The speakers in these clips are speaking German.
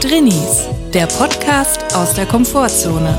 Drinnies, der Podcast aus der Komfortzone.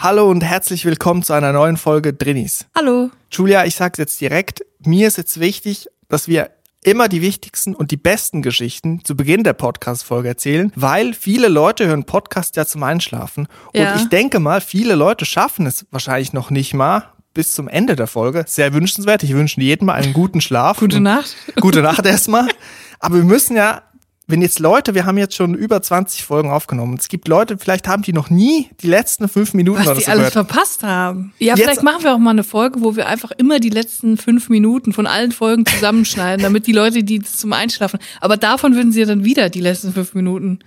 Hallo und herzlich willkommen zu einer neuen Folge Drinnies. Hallo. Julia, ich sag's jetzt direkt, mir ist jetzt wichtig, dass wir immer die wichtigsten und die besten Geschichten zu Beginn der Podcast-Folge erzählen, weil viele Leute hören Podcast ja zum Einschlafen. Ja. Und ich denke mal, viele Leute schaffen es wahrscheinlich noch nicht mal bis zum Ende der Folge. Sehr wünschenswert. Ich wünsche jedem mal einen guten Schlaf. Gute Nacht. Gute Nacht erstmal. Aber wir müssen ja, wenn jetzt Leute, wir haben jetzt schon über 20 Folgen aufgenommen. Es gibt Leute, vielleicht haben die noch nie die letzten fünf Minuten Was oder die so alles gehört. verpasst haben. Ja, Jetzt- vielleicht machen wir auch mal eine Folge, wo wir einfach immer die letzten fünf Minuten von allen Folgen zusammenschneiden, damit die Leute, die zum Einschlafen. Aber davon würden sie ja dann wieder die letzten fünf Minuten.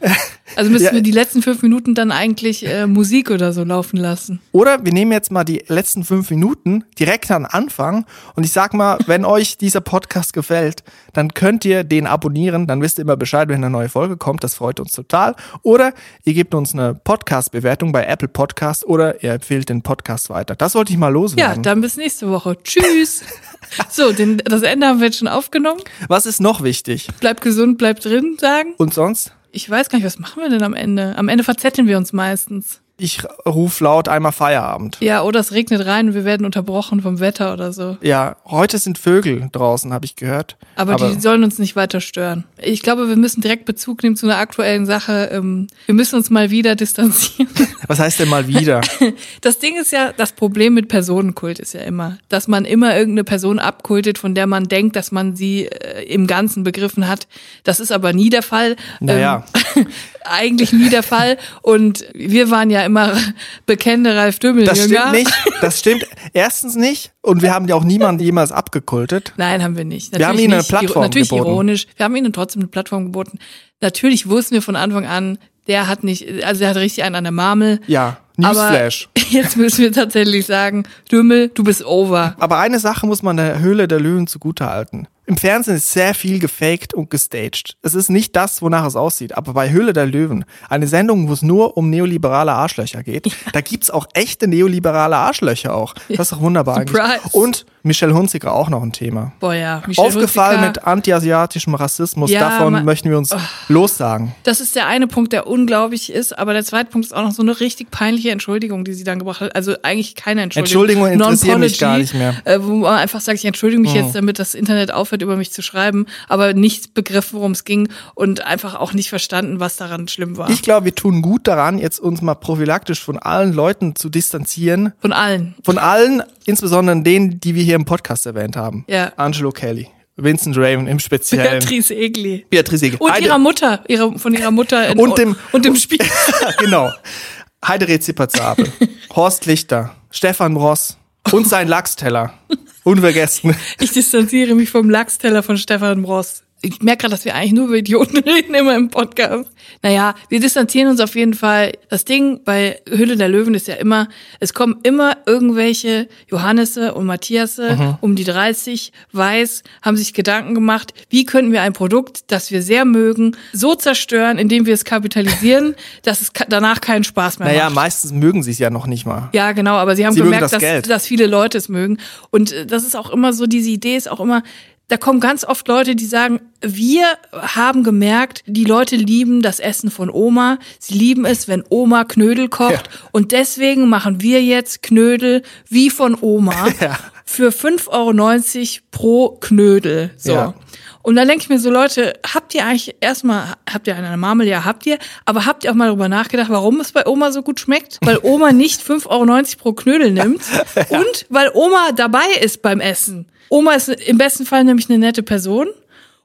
Also müssen Ja. wir die letzten fünf Minuten dann eigentlich äh, Musik oder so laufen lassen. Oder wir nehmen jetzt mal die letzten fünf Minuten direkt an Anfang und ich sag mal, wenn euch dieser Podcast gefällt, dann könnt ihr den abonnieren, dann wisst ihr immer Bescheid, wenn eine neue Folge kommt, das freut uns total. Oder ihr gebt uns eine Podcast-Bewertung bei Apple Podcast oder ihr empfehlt den Podcast weiter. Das wollte ich mal Ja, loswerden. dann bis nächste Woche. Tschüss. so, den, das Ende haben wir jetzt schon aufgenommen. Was ist noch wichtig? Bleibt gesund, bleibt drin, sagen. Und sonst? Ich weiß gar nicht, was machen wir denn am Ende? Am Ende verzetteln wir uns meistens. Ich ruf laut einmal Feierabend. Ja, oder es regnet rein und wir werden unterbrochen vom Wetter oder so. Ja, heute sind Vögel draußen, habe ich gehört. Aber, die sollen uns nicht weiter stören. Ich glaube, wir müssen direkt Bezug nehmen zu einer aktuellen Sache. Ähm, Wir müssen uns mal wieder distanzieren. was heißt denn mal wieder? Das Ding ist ja, das Problem mit Personenkult ist ja immer, dass man immer irgendeine Person abkultet, von der man denkt, dass man sie äh, im Ganzen begriffen hat. Das ist aber nie der Fall. Naja. Eigentlich nie der Fall. Und wir waren ja immer bekennende Ralf Dümmel. Das stimmt nicht. Das stimmt erstens nicht. Und wir haben ja auch niemanden jemals abgekultet. Nein, haben wir nicht. Wir haben ihnen eine. Plattform Natürlich geboten. ironisch. Wir haben ihnen trotzdem eine Plattform geboten. Natürlich wussten wir von Anfang an, der hat nicht, also der hat richtig einen an der Marmel. Ja, Aber Newsflash. jetzt müssen wir tatsächlich sagen, Dümmel, du bist over. Aber eine Sache muss man der Höhle der Löwen zugutehalten. Im Fernsehen ist sehr viel gefaked und gestaged. Es ist nicht das, wonach es aussieht. Aber bei Höhle der Löwen, eine Sendung, wo es nur um neoliberale Arschlöcher geht, da gibt's auch echte neoliberale Arschlöcher auch. Das ist doch wunderbar Surprise. eigentlich. Und Michelle Hunziker auch noch ein Thema. Boah, ja. Michelle Aufgefallen Hunziker. mit anti-asiatischem Rassismus. Ja, Davon möchten wir uns lossagen. Das ist der eine Punkt, der unglaublich ist, aber der zweite Punkt ist auch noch so eine richtig peinliche Entschuldigung, die sie dann gebracht hat. Also eigentlich keine Entschuldigung. Entschuldigungen interessieren mich gar nicht mehr. Äh, wo man einfach sagt, ich entschuldige mich jetzt, damit das Internet aufhört, über mich zu schreiben, aber nicht begriffen, worum es ging und einfach auch nicht verstanden, was daran schlimm war. Ich glaube, wir tun gut daran, jetzt uns mal prophylaktisch von allen Leuten zu distanzieren. Von allen. Von allen, insbesondere denen, die wir hier im Podcast erwähnt haben. Ja. Angelo Kelly, Vincent Raven im Speziellen. Beatrice Egli. Beatrice Egli. Und Heide- ihrer Mutter, ihre, von ihrer Mutter in, Und dem- und dem Spiel. genau. Heide Rezipazabel, Horst Lichter, Stefan Ross und sein Lachsteller. Unvergessen. Ich distanziere mich vom Lachsteller von Stefan Bross. Ich merke gerade, dass wir eigentlich nur über Idioten reden immer im Podcast. Naja, wir distanzieren uns auf jeden Fall. Das Ding bei Hülle der Löwen ist ja immer, es kommen immer irgendwelche Johannese und Matthiasse Mhm. um die 30, weiß, haben sich Gedanken gemacht, wie könnten wir ein Produkt, das wir sehr mögen, so zerstören, indem wir es kapitalisieren, dass es danach keinen Spaß mehr Naja, macht. meistens mögen sie es ja noch nicht mal. Ja, genau, aber sie haben Sie gemerkt, das dass, dass viele Leute es mögen. Und äh, das ist auch immer so, diese Idee ist auch immer, da kommen ganz oft Leute, die sagen, wir haben gemerkt, die Leute lieben das Essen von Oma. Sie lieben es, wenn Oma Knödel kocht. Ja. Und deswegen machen wir jetzt Knödel wie von Oma Ja. für 5,90 Euro pro Knödel. So. Ja. Und dann denke ich mir so, Leute, habt ihr eigentlich erstmal, habt ihr eine Marmel? Ja, habt ihr. Aber habt ihr auch mal darüber nachgedacht, warum es bei Oma so gut schmeckt? Weil Oma nicht 5,90 Euro pro Knödel nimmt und weil Oma dabei ist beim Essen. Oma ist im besten Fall nämlich eine nette Person.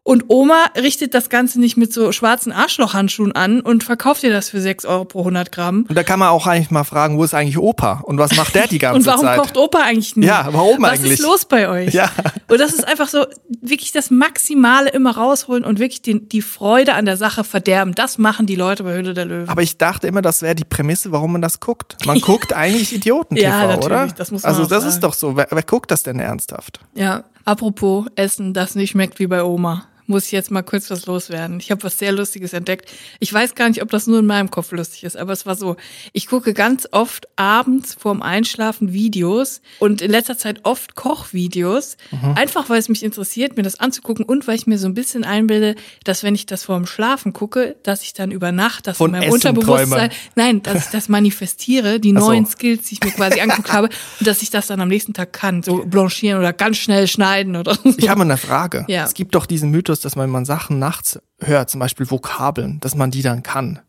Und Oma richtet das Ganze nicht mit so schwarzen Arschlochhandschuhen an und verkauft ihr das für 6 Euro pro 100 Gramm. Und da kann man auch eigentlich mal fragen, wo ist eigentlich Opa? Und was macht der die ganze Und warum Zeit? kocht Opa eigentlich nicht? Ja, warum Was eigentlich? ist los bei euch? Ja. Und das ist einfach so, wirklich das Maximale immer rausholen und wirklich die, die Freude an der Sache verderben. Das machen die Leute bei Höhle der Löwen. Aber ich dachte immer, das wäre die Prämisse, warum man das guckt. Man guckt eigentlich Idioten-TV, Ja, natürlich, oder? das muss man also das sagen. ist doch so. Wer, wer guckt das denn ernsthaft? Ja, apropos Essen, das nicht schmeckt wie bei Oma. Muss ich jetzt mal kurz was loswerden. Ich habe was sehr Lustiges entdeckt. Ich weiß gar nicht, ob das nur in meinem Kopf lustig ist, aber es war so. Ich gucke ganz oft abends vorm Einschlafen Videos und in letzter Zeit oft Kochvideos. Mhm. Einfach, weil es mich interessiert, mir das anzugucken und weil ich mir so ein bisschen einbilde, dass wenn ich das vorm Schlafen gucke, dass ich dann über Nacht das Von in meinem Essen Unterbewusstsein, träume. nein, dass ich das manifestiere, die so. neuen Skills, die ich mir quasi angeguckt habe und dass ich das dann am nächsten Tag kann, so blanchieren oder ganz schnell schneiden oder so. Ich habe eine Frage. Ja. Es gibt doch diesen Mythos, dass man, man Sachen nachts hört, zum Beispiel Vokabeln, dass man die dann kann.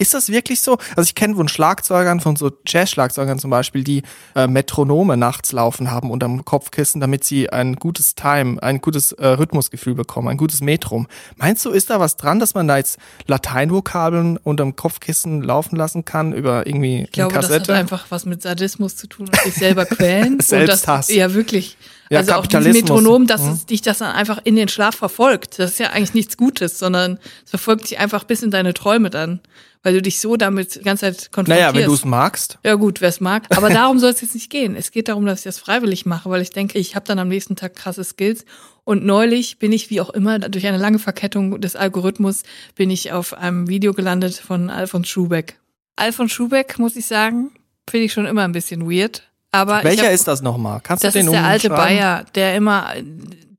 Ist das wirklich so? Also ich kenne von Schlagzeugern, von so Jazz-Schlagzeugern zum Beispiel, die äh, Metronome nachts laufen haben unterm Kopfkissen, damit sie ein gutes Time, ein gutes äh, Rhythmusgefühl bekommen, ein gutes Metrum. Meinst du, ist da was dran, dass man da jetzt Lateinvokabeln unterm Kopfkissen laufen lassen kann über irgendwie Ich glaube, eine das hat Kassette? einfach was mit Sadismus zu tun und sich selber quälen. das, Selbsthass. ja, wirklich. Ja, also auch dieses. Metronom, dass Mhm. es dich das dann einfach in den Schlaf verfolgt. Das ist ja eigentlich nichts Gutes, sondern es verfolgt dich einfach bis in deine Träume dann, weil du dich so damit die ganze Zeit konfrontierst. naja, wenn du es magst. Ja gut, wer es mag. Aber darum soll es jetzt nicht gehen. Es geht darum, dass ich das freiwillig mache, weil ich denke, ich habe dann am nächsten Tag krasse Skills. Und neulich bin ich, wie auch immer, durch eine lange Verkettung des Algorithmus, bin ich auf einem Video gelandet von Alfons Schubeck. Alfons Schubeck, muss ich sagen, finde ich schon immer ein bisschen weird. Aber Welcher hab, ist das nochmal? Kannst das du den ist der alte? Bayer, der immer,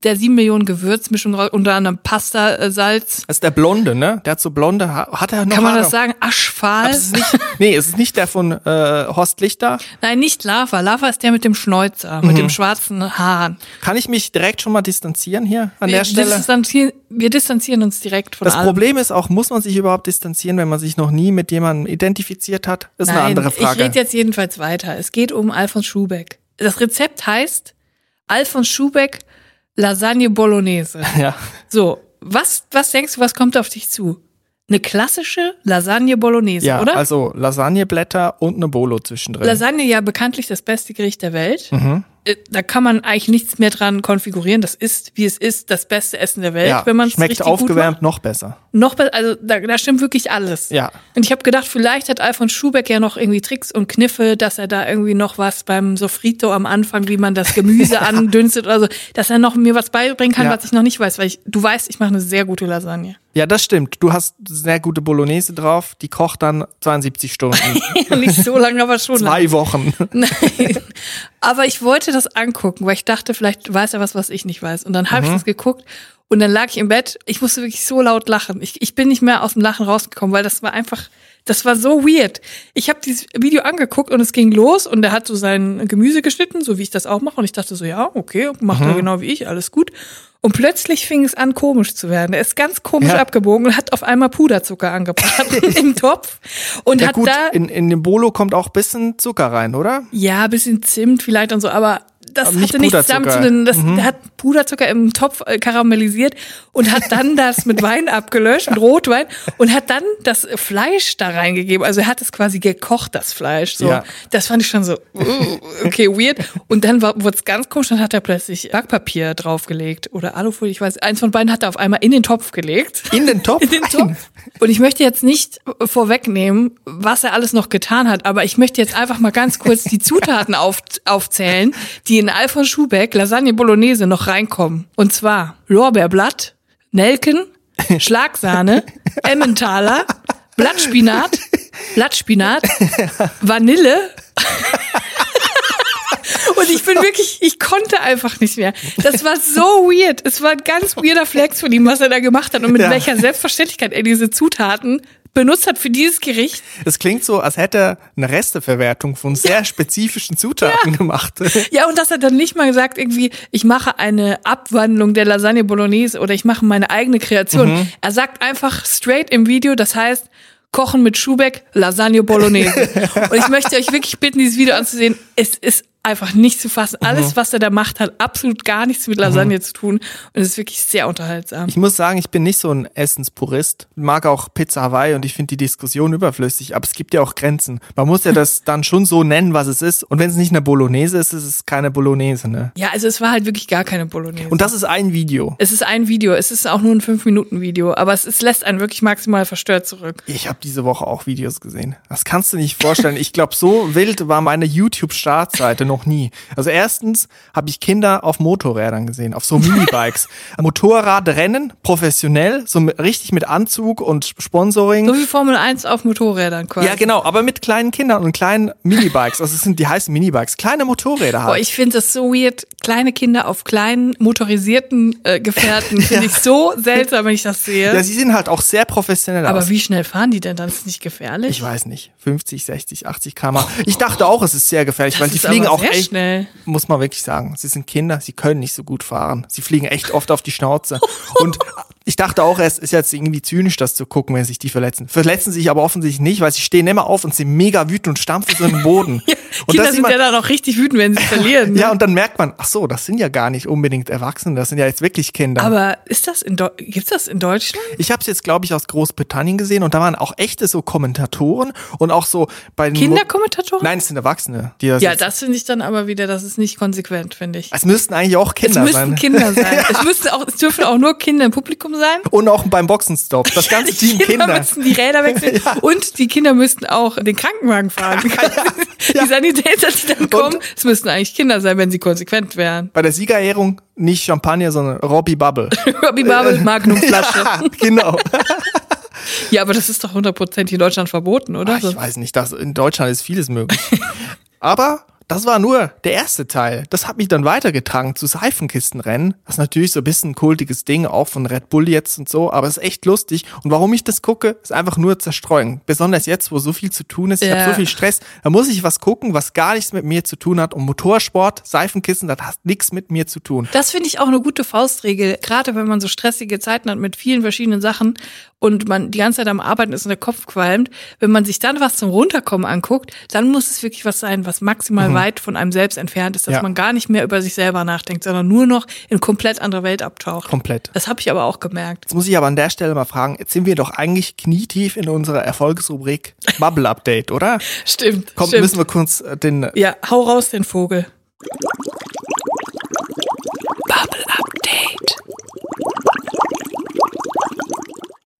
der sieben Millionen Gewürzmischung, unter anderem Pasta, äh, Salz. Das ist der Blonde, ne? Der hat so blonde Haare. Hat er noch Kann man Haare? das sagen? Aschfahl? Es ist nicht, nee, es ist nicht der von äh, Horst Lichter. Nein, nicht Lava. Lava ist der mit dem Schnäuzer, Mhm. mit dem schwarzen Haaren. Kann ich mich direkt schon mal distanzieren hier an der wir, Stelle? Distanzieren, wir distanzieren uns direkt von Das allem. Problem ist auch, muss man sich überhaupt distanzieren, wenn man sich noch nie mit jemandem identifiziert hat? Das ist Nein, eine andere ich Frage. rede jetzt jedenfalls weiter. Es geht um Alfons Schubeck. Das Rezept heißt Alfons Schubeck Lasagne Bolognese. ja. So, was, was denkst du, was kommt auf dich zu? Eine klassische Lasagne Bolognese, ja, oder? also Lasagneblätter und eine Bolo zwischendrin. Lasagne ja bekanntlich das beste Gericht der Welt. Mhm. Äh, Da kann man eigentlich nichts mehr dran konfigurieren. Das ist, wie es ist, das beste Essen der Welt, ja, wenn man es schmeckt richtig gut macht. aufgewärmt noch besser. Noch besser, also da, da stimmt wirklich alles. Ja. Und ich habe gedacht, vielleicht hat Alfons Schubeck ja noch irgendwie Tricks und Kniffe, dass er da irgendwie noch was beim Sofrito am Anfang, wie man das Gemüse andünstet oder so, dass er noch mir was beibringen kann, Ja. was ich noch nicht weiß, weil ich, du weißt, ich mache eine sehr gute Lasagne. Ja, das stimmt. Du hast sehr gute Bolognese drauf. Die kocht dann 72 Stunden. nicht so lange, aber schon. Zwei Wochen. Nein. Aber ich wollte das angucken, weil ich dachte, vielleicht weiß er was, was ich nicht weiß. Und dann habe ich das geguckt und dann lag ich im Bett. Ich musste wirklich so laut lachen. Ich, ich bin nicht mehr aus dem Lachen rausgekommen, weil das war einfach, das war so weird. Ich habe dieses Video angeguckt und es ging los und er hat so sein Gemüse geschnitten, so wie ich das auch mache. Und ich dachte so, ja, okay, macht er genau wie ich, alles gut. Und plötzlich fing es an, komisch zu werden. Er ist ganz komisch Ja. abgebogen und hat auf einmal Puderzucker angebraten im Topf und Ja hat gut, da in, in dem Bolo kommt auch bisschen Zucker rein, oder? ja, bisschen Zimt vielleicht und so, aber das nicht hatte nichts damit zu. Mhm. tun. Das der hat Puderzucker im Topf äh, karamellisiert und hat dann das mit Wein abgelöscht, mit Rotwein und hat dann das Fleisch da reingegeben. Also er hat es quasi gekocht, das Fleisch. So. Ja. Das fand ich schon so, uh, okay, weird. Und dann wurde es ganz komisch, dann hat er plötzlich Backpapier draufgelegt oder Alufolie, ich weiß, eins von beiden hat er auf einmal in den Topf gelegt. In den Topf? In den Topf. Und ich möchte jetzt nicht vorwegnehmen, was er alles noch getan hat, aber ich möchte jetzt einfach mal ganz kurz die Zutaten auf, aufzählen, die in Alfons Schubeck Lasagne Bolognese noch reinkommen. Und zwar Lorbeerblatt, Nelken, Schlagsahne, Emmentaler, Blattspinat, Blattspinat, Vanille. Und ich bin wirklich, ich konnte einfach nicht mehr. Das war so weird. Es war ein ganz weirder Flex von ihm, was er da gemacht hat und mit Ja. welcher Selbstverständlichkeit er diese Zutaten benutzt hat für dieses Gericht. Das klingt so, als hätte er eine Resteverwertung von sehr spezifischen Zutaten gemacht. Ja, und dass er dann nicht mal gesagt, irgendwie, ich mache eine Abwandlung der Lasagne Bolognese oder ich mache meine eigene Kreation. Er sagt einfach straight im Video, das heißt, Kochen mit Schubeck, Lasagne Bolognese. und ich möchte euch wirklich bitten, dieses Video anzusehen. Es ist einfach nicht zu fassen. Alles, was er da macht, hat absolut gar nichts mit Lasagne zu tun. Und es ist wirklich sehr unterhaltsam. Ich muss sagen, ich bin nicht so ein Essenspurist. Mag auch Pizza Hawaii und ich finde die Diskussion überflüssig, aber es gibt ja auch Grenzen. Man muss ja das dann schon so nennen, was es ist. Und wenn es nicht eine Bolognese ist, ist es keine Bolognese, ne? Ja, also es war halt wirklich gar keine Bolognese. Und das ist ein Video. es ist ein Video, es ist auch nur ein 5-Minuten-Video, aber es, es lässt einen wirklich maximal verstört zurück. Ich habe diese Woche auch Videos gesehen. Das kannst du nicht vorstellen. Ich glaube, so wild war meine YouTube-Startseite noch nie. Also erstens habe ich Kinder auf Motorrädern gesehen, auf so Minibikes. Motorradrennen, professionell, so richtig mit Anzug und Sponsoring. So wie Formel 1 auf Motorrädern quasi. Ja, genau, aber mit kleinen Kindern und kleinen Minibikes. Also es sind die heißen Minibikes, kleine Motorräder halt. Boah, ich finde das so weird. Kleine Kinder auf kleinen motorisierten äh, Gefährten finde ich so seltsam, wenn ich das sehe. ja, sie sehen halt auch sehr professionell Aber aus. wie schnell fahren die denn dann? Ist nicht gefährlich? Ich weiß nicht, 50, 60, 80 km. Ich dachte auch, es ist sehr gefährlich, Das weil die fliegen aber auch sehr echt, schnell. muss man wirklich sagen. Sie sind Kinder, sie können nicht so gut fahren. Sie fliegen echt oft auf die Schnauze. Und ich dachte auch, es ist jetzt irgendwie zynisch, das zu gucken, wenn sich die verletzen. Verletzen sich aber offensichtlich nicht, weil sie stehen immer auf und sind mega wütend und stampfen so in den Boden. und Kinder sind sieht ja dann auch richtig wütend, wenn sie verlieren. ne? ja, und dann merkt man, ach so, das sind ja gar nicht unbedingt Erwachsene, das sind ja jetzt wirklich Kinder. Aber ist das in Deu gibt's das in Deutschland? ich habe es jetzt, glaube ich, aus Großbritannien gesehen und da waren auch echte so Kommentatoren und auch so bei den Kinderkommentatoren? Nein, es sind Erwachsene. Die das Ja, jetzt- das finde ich dann aber wieder, das ist nicht konsequent, finde ich. es müssten eigentlich auch Es Kinder müssten sein. Kinder sein. Es müssten auch, es dürfen auch nur Kinder im Publikum sein. Und auch beim Boxenstopp. Das ganze Die Team Kinder, Kinder. müssten die Räder wechseln und die Kinder müssten auch den Krankenwagen fahren. Die Sanitäter, die dann kommen, es müssten eigentlich Kinder sein, wenn sie konsequent wären. Bei der Siegerehrung nicht Champagner, sondern Robbie Bubble. Robbie Bubble, Magnumflasche. ja, genau. Ja, aber das ist doch 100% in Deutschland verboten, oder? Ach, ich weiß nicht, das, in Deutschland ist vieles möglich. Aber das war nur der erste Teil. Das hat mich dann weitergetragen zu Seifenkistenrennen. Das ist natürlich so ein bisschen ein kultiges Ding, auch von Red Bull jetzt und so, aber es ist echt lustig. Und warum ich das gucke, ist einfach nur zerstreuen. Besonders jetzt, wo so viel zu tun ist. Ich Ja. habe so viel Stress. Da muss ich was gucken, was gar nichts mit mir zu tun hat. Und Motorsport, Seifenkissen, das hat nichts mit mir zu tun. Das finde ich auch eine gute Faustregel, gerade wenn man so stressige Zeiten hat mit vielen verschiedenen Sachen und man die ganze Zeit am Arbeiten ist und der Kopf qualmt. Wenn man sich dann was zum Runterkommen anguckt, dann muss es wirklich was sein, was maximal weit von einem selbst entfernt ist, dass. Ja. man gar nicht mehr über sich selber nachdenkt, sondern nur noch in komplett andere Welt abtaucht. Komplett. Das habe ich aber auch gemerkt. Jetzt muss ich aber an der Stelle mal fragen, jetzt sind wir doch eigentlich knietief in unserer Erfolgsrubrik Bubble Update, oder? Stimmt. Kommt, stimmt. müssen wir kurz äh, den Ja, hau raus den Vogel. Bubble Update.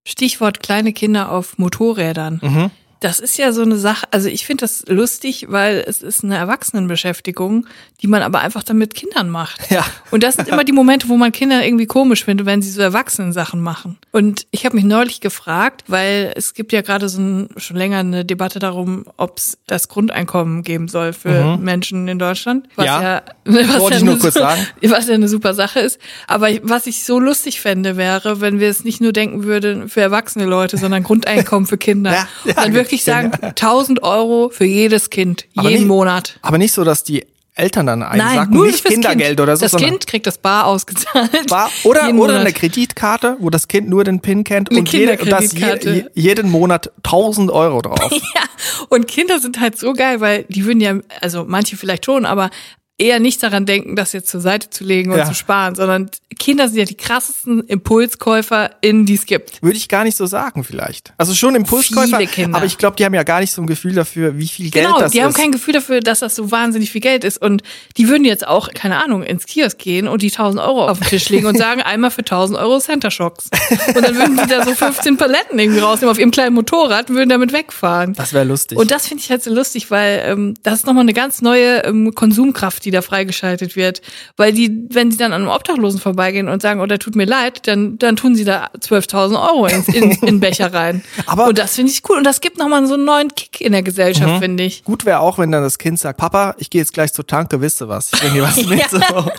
Stichwort kleine Kinder auf Motorrädern. Mhm. Das ist ja so eine Sache, also ich finde das lustig, weil es ist eine Erwachsenenbeschäftigung, die man aber einfach dann mit Kindern macht. Ja. Und das sind immer die Momente, wo man Kinder irgendwie komisch findet, wenn sie so Erwachsenen-Sachen machen. Und ich habe mich neulich gefragt, weil es gibt ja gerade so ein, schon länger eine Debatte darum, ob es das Grundeinkommen geben soll für Menschen in Deutschland. Was Mhm. Ja. ja, was Wollte ja ich nur eine kurz so- sagen. Was ja eine super Sache ist. Aber was ich so lustig fände, wäre, wenn wir es nicht nur denken würden für erwachsene Leute, sondern Grundeinkommen für Kinder. Ja, ja, wirklich sagen, ja. 1000 Euro für jedes Kind, Aber jeden nicht- Monat. Aber nicht so, dass die Eltern dann Nein, einsacken, nur nicht Kindergeld kind. oder so, Das Kind kriegt das bar ausgezahlt. Bar oder, oder eine Kreditkarte, wo das Kind nur den PIN kennt Eine und, jede, und das je, jeden Monat 1000 Euro drauf. Ja, und Kinder sind halt so geil, weil die würden ja, also manche vielleicht schon, aber eher nicht daran denken, das jetzt zur Seite zu legen und Ja. zu sparen, sondern Kinder sind ja die krassesten ImpulskäuferInnen, die es gibt. Würde ich gar nicht so sagen vielleicht. Also schon Impulskäufer, Viele Kinder. aber ich glaube, die haben ja gar nicht so ein Gefühl dafür, wie viel Geld Genau, das die ist. haben kein Gefühl dafür, dass das so wahnsinnig viel Geld ist. Und die würden jetzt auch, keine Ahnung, ins Kiosk gehen und die 1000 Euro auf den Tisch legen und sagen, einmal für 1000 Euro Center Shocks. Und dann würden die da so 15 Paletten irgendwie rausnehmen auf ihrem kleinen Motorrad und würden damit wegfahren. das wäre lustig. Und das finde ich halt so lustig, weil ähm, das ist nochmal eine ganz neue ähm, Konsumkraft, die da freigeschaltet wird. Weil die, wenn sie dann an einem Obdachlosen vorbeigehen und sagen, oh, der tut mir leid, dann, dann tun sie da 12.000 Euro in, in, in Becher rein. Aber- und das finde ich cool. Und das gibt nochmal so einen neuen Kick in der Gesellschaft, finde ich. Gut wäre auch, wenn dann das Kind sagt, Papa, ich gehe jetzt gleich zur Tanke, wisst ihr was? Ich bringe was mit. Ja.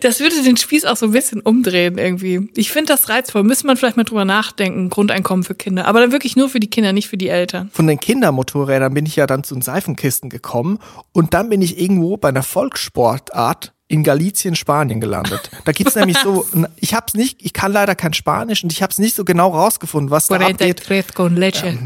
Das würde den Spieß auch so ein bisschen umdrehen irgendwie. Ich finde das reizvoll. Müsste man vielleicht mal drüber nachdenken, Grundeinkommen für Kinder. Aber dann wirklich nur für die Kinder, nicht für die Eltern. Von den Kindermotorrädern bin ich ja dann zu den Seifenkisten gekommen und dann bin ich irgendwo bei einer Volkssportart in Galicien, Spanien gelandet. Da gibt's nämlich so, ich hab's nicht, ich kann leider kein Spanisch und ich hab's nicht so genau rausgefunden, was da abgeht. 43 con leche.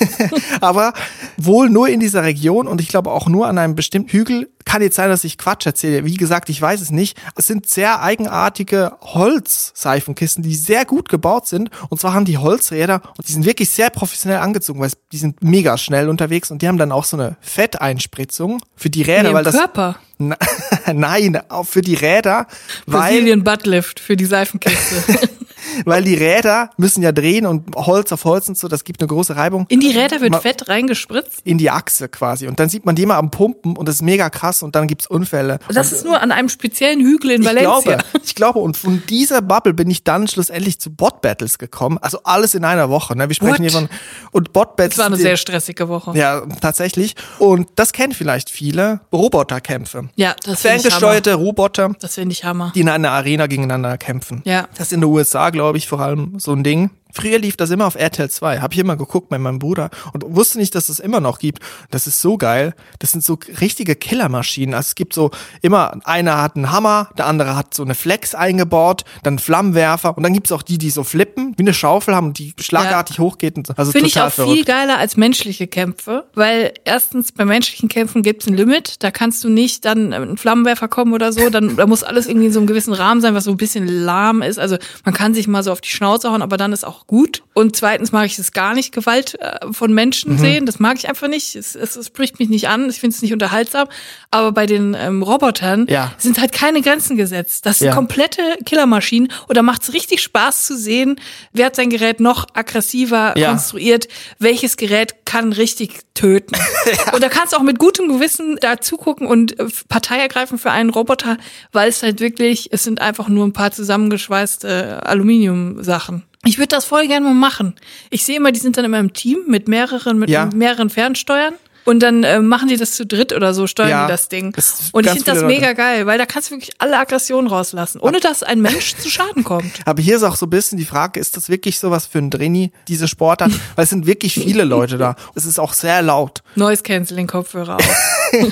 aber wohl nur in dieser Region und ich glaube auch nur an einem bestimmten Hügel. Kann jetzt sein, dass ich Quatsch erzähle. Wie gesagt, ich weiß es nicht. Es sind sehr eigenartige Holzseifenkisten, die sehr gut gebaut sind. Und zwar haben die Holzräder und die sind wirklich sehr professionell angezogen, weil die sind mega schnell unterwegs und die haben dann auch so eine Fetteinspritzung für die Räder, Nee, weil das Körper. Nein, auch für die Räder, weil Brazilian Buttlift für die Seifenkiste. weil die Räder müssen ja drehen und Holz auf Holz und so, das gibt eine große Reibung. In die Räder wird Ma- Fett reingespritzt. In die Achse quasi. Und dann sieht man die immer am Pumpen und das ist mega krass und dann gibt's Unfälle. Das ist nur an einem speziellen Hügel in Ich Valencia. glaube, ich glaube, und von dieser Bubble bin ich dann schlussendlich zu Bot Battles gekommen. Also alles in einer Woche. Ne? Wir sprechen What? hier von und Bot Battles. Das war eine sehr stressige Woche. ja, tatsächlich. Und das kennen vielleicht viele Roboterkämpfe. Ja, das finde ich Hammer. Ferngesteuerte Roboter, Das finde ich Hammer. die in einer Arena gegeneinander kämpfen. Ja. Das ist in den USA, glaube ich, vor allem so ein Ding. Früher lief das immer auf RTL 2. Habe ich immer geguckt mit meinem Bruder und wusste nicht, dass es immer noch gibt. Das ist so geil. Das sind so richtige Killermaschinen. Also es gibt so immer, einer hat einen Hammer, der andere hat so eine Flex eingebaut, dann Flammenwerfer und dann gibt's auch die, die so flippen, wie eine Schaufel haben und die schlagartig hochgeht. Und so. Also Finde ich auch viel verrückt. geiler als menschliche Kämpfe, weil erstens bei menschlichen Kämpfen gibt's ein Limit, da kannst du nicht dann ein Flammenwerfer kommen oder so, dann da muss alles irgendwie in so einem gewissen Rahmen sein, was so ein bisschen lahm ist. Also man kann sich mal so auf die Schnauze hauen, aber dann ist auch gut. Und zweitens mag ich es gar nicht, Gewalt äh, von Menschen Mhm. sehen. Das mag ich einfach nicht. Es, es, es spricht mich nicht an. Ich finde es nicht unterhaltsam. Aber bei den ähm, Robotern Ja. sind halt keine Grenzen gesetzt. Das sind Ja. komplette Killermaschinen. Und da macht es richtig Spaß zu sehen, wer hat sein Gerät noch aggressiver Ja. konstruiert, welches Gerät kann richtig töten. Und da kannst du auch mit gutem Gewissen da zugucken und äh, Partei ergreifen für einen Roboter, weil es halt wirklich, es sind einfach nur ein paar zusammengeschweißte Aluminiumsachen. Ich würde das voll gerne mal machen. Ich sehe immer, die sind dann immer im Team mit mehreren, mit Ja. mehreren Fernsteuern. Und dann äh, machen die das zu dritt oder so, steuern Ja, die das Ding. das Und ich finde das viele Leute. mega geil, weil da kannst du wirklich alle Aggressionen rauslassen, ohne dass ein Mensch zu Schaden kommt. Aber hier ist auch so ein bisschen die Frage, ist das wirklich sowas für ein Drini, diese Sportart? Weil es sind wirklich viele Leute da. Es ist auch sehr laut. Noise Canceling Kopfhörer auf.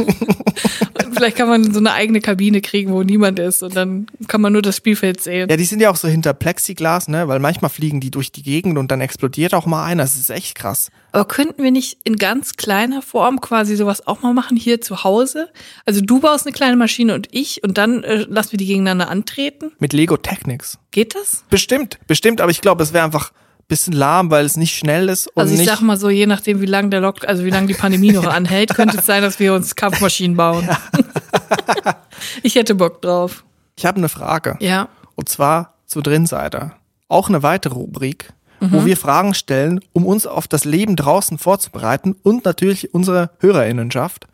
Vielleicht kann man so eine eigene Kabine kriegen, wo niemand ist und dann kann man nur das Spielfeld sehen. Ja, die sind ja auch so hinter Plexiglas, ne? Weil manchmal fliegen die durch die Gegend und dann explodiert auch mal einer. Das ist echt krass. Aber könnten wir nicht in ganz kleiner Form quasi sowas auch mal machen hier zu Hause? Also du baust eine kleine Maschine und ich und dann äh, lassen wir die gegeneinander antreten. Mit Lego Technics. Geht das? Bestimmt, bestimmt, aber ich glaube, es wäre einfach ein bisschen lahm, weil es nicht schnell ist und Also ich nicht. sag mal so, je nachdem, wie lange der Lock, also wie lange die Pandemie noch anhält, könnte es sein, dass wir uns Kampfmaschinen bauen. ich hätte Bock drauf. ich habe eine Frage. Ja. Und zwar zu Drinsider. Auch eine weitere Rubrik, Mhm. wo wir Fragen stellen, um uns auf das Leben draußen vorzubereiten und natürlich unsere Hörerinnenschaft.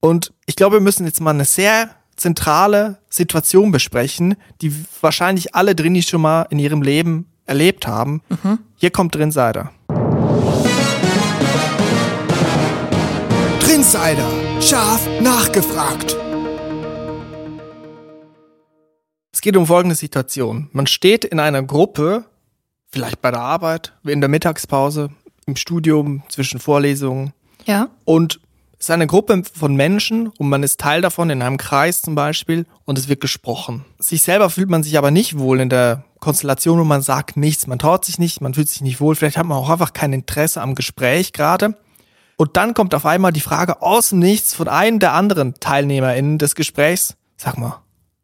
Und ich glaube, wir müssen jetzt mal eine sehr zentrale Situation besprechen, die wahrscheinlich alle Drinis schon mal in ihrem Leben erlebt haben. Mhm. Hier kommt Drinsider. Drinsider. Scharf nachgefragt. Es geht um folgende Situation. Man steht in einer Gruppe, vielleicht bei der Arbeit, in der Mittagspause, im Studium, zwischen Vorlesungen Ja. und es ist eine Gruppe von Menschen und man ist Teil davon in einem Kreis zum Beispiel und es wird gesprochen. Sich selber fühlt man sich aber nicht wohl in der Konstellation und man sagt nichts, man traut sich nicht, man fühlt sich nicht wohl, vielleicht hat man auch einfach kein Interesse am Gespräch gerade. Und dann kommt auf einmal die Frage aus dem Nichts von einem der anderen TeilnehmerInnen des Gesprächs, sag mal,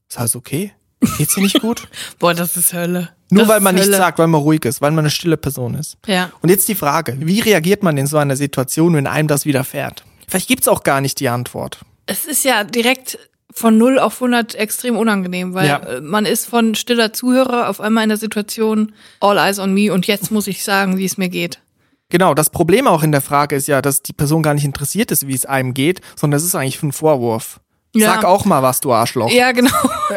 ist alles okay? Geht's dir nicht gut? Boah, das ist Hölle. Nur das weil man nichts sagt, weil man ruhig ist, weil man eine stille Person ist. Ja. Und jetzt die Frage, wie reagiert man in so einer Situation, wenn einem das widerfährt? Vielleicht gibt's auch gar nicht die Antwort. Es ist ja direkt von 0 auf 100 extrem unangenehm, weil Ja. äh, man ist von stiller Zuhörer auf einmal in der Situation all eyes on me und jetzt muss ich sagen, wie es mir geht. Genau, das Problem auch in der Frage ist ja, dass die Person gar nicht interessiert ist, wie es einem geht, sondern es ist eigentlich ein Vorwurf. Ja. Sag auch mal was, du Arschloch. Ja, genau.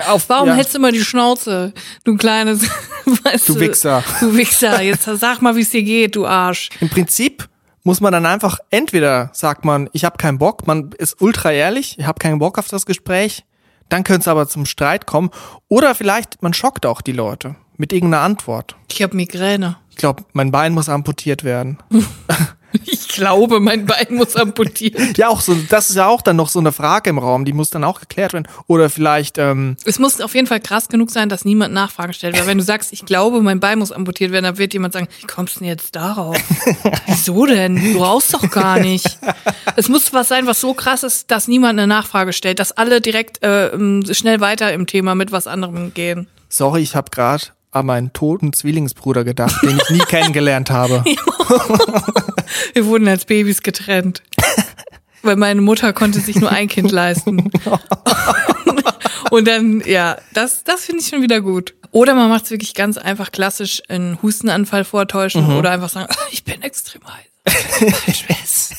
Auf, Warum ja. hältst du immer die Schnauze, du kleines, weißt Du Wichser. Du Wichser, jetzt sag mal, wie es dir geht, du Arsch. Im Prinzip muss man dann einfach, entweder sagt man, ich habe keinen Bock, man ist ultra ehrlich, ich habe keinen Bock auf das Gespräch, dann könnte es aber zum Streit kommen. Oder vielleicht, man schockt auch die Leute mit irgendeiner Antwort. Ich habe Migräne. Ich glaube, mein Bein muss amputiert werden. Ich glaube, mein Bein muss amputiert. Ja, auch so, das ist ja auch dann noch so eine Frage im Raum, die muss dann auch geklärt werden. Oder vielleicht, ähm, Es muss auf jeden Fall krass genug sein, dass niemand Nachfragen stellt. Weil wenn du sagst, ich glaube, mein Bein muss amputiert werden, dann wird jemand sagen, wie kommst du denn jetzt darauf? Wieso denn? Du brauchst doch gar nicht. Es muss was sein, was so krass ist, dass niemand eine Nachfrage stellt, dass alle direkt äh, schnell weiter im Thema mit was anderem gehen. sorry, ich habe gerade an meinen toten Zwillingsbruder gedacht, den ich nie kennengelernt habe. Wir wurden als Babys getrennt. Weil meine Mutter konnte sich nur ein Kind leisten. Und dann, ja, das, das finde ich schon wieder gut. Oder man macht es wirklich ganz einfach klassisch einen Hustenanfall vortäuschen Mhm. oder einfach sagen, ich bin extrem heiß. Stress.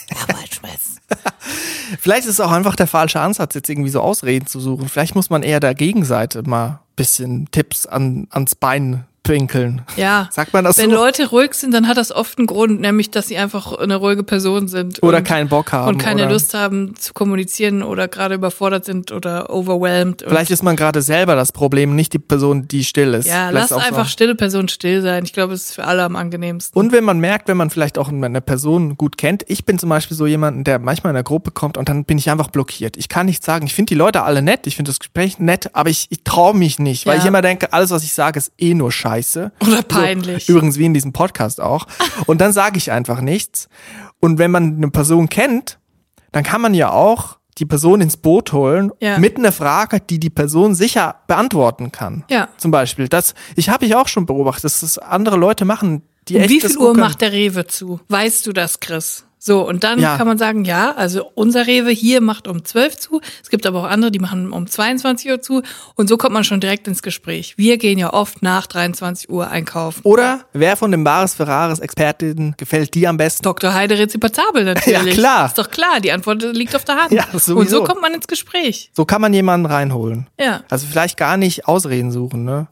Vielleicht ist es auch einfach der falsche Ansatz, jetzt irgendwie so Ausreden zu suchen. Vielleicht muss man eher der Gegenseite mal ein bisschen Tipps an, ans Bein pinkeln. Ja. Sagt man das Wenn so? Leute ruhig sind, dann hat das oft einen Grund, nämlich, dass sie einfach eine ruhige Person sind. Oder und, keinen Bock haben. Und keine oder Lust haben zu kommunizieren oder gerade überfordert sind oder overwhelmed. Vielleicht ist man gerade selber das Problem, nicht die Person, die still ist. ja, Vielleicht lass auch so. einfach stille Personen still sein. Ich glaube, es ist für alle am angenehmsten. Und wenn man merkt, wenn man vielleicht auch eine Person gut kennt, ich bin zum Beispiel so jemand, der manchmal in einer Gruppe kommt und dann bin ich einfach blockiert. Ich kann nicht sagen, ich finde die Leute alle nett, ich finde das Gespräch nett, aber ich, ich traue mich nicht, weil Ja. ich immer denke, alles, was ich sage, ist eh nur Scheiße. Oder peinlich. So, übrigens wie in diesem Podcast auch. Und dann sage ich einfach nichts. Und wenn man eine Person kennt, dann kann man ja auch die Person ins Boot holen Ja. mit einer Frage, die die Person sicher beantworten kann. Ja. Zum Beispiel. Das, ich habe ich auch schon beobachtet, dass das andere Leute machen, die Um echt wie viel Uhr macht der Rewe zu? Weißt du das, Chris? So, und dann Ja. kann man sagen, ja, also unser Rewe hier macht um 12 zu. Es gibt aber auch andere, die machen um 22 Uhr zu. Und so kommt man schon direkt ins Gespräch. Wir gehen ja oft nach 23 Uhr einkaufen. Oder wer von den Bares Ferraris Expertinnen gefällt dir am besten? Dr. Heide rezipazabel natürlich. Ja, klar. Ist doch klar, die Antwort liegt auf der Hand. Ja, sowieso. und so kommt man ins Gespräch. So kann man jemanden reinholen. Ja. Also vielleicht gar nicht Ausreden suchen, ne?